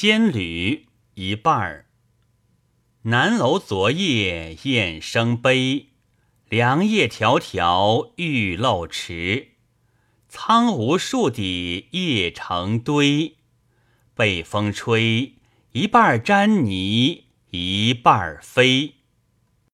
仙侣一半儿。南楼昨夜燕声悲，凉夜迢迢玉漏迟。苍梧树底叶成堆，被风吹，一半沾泥，一半飞。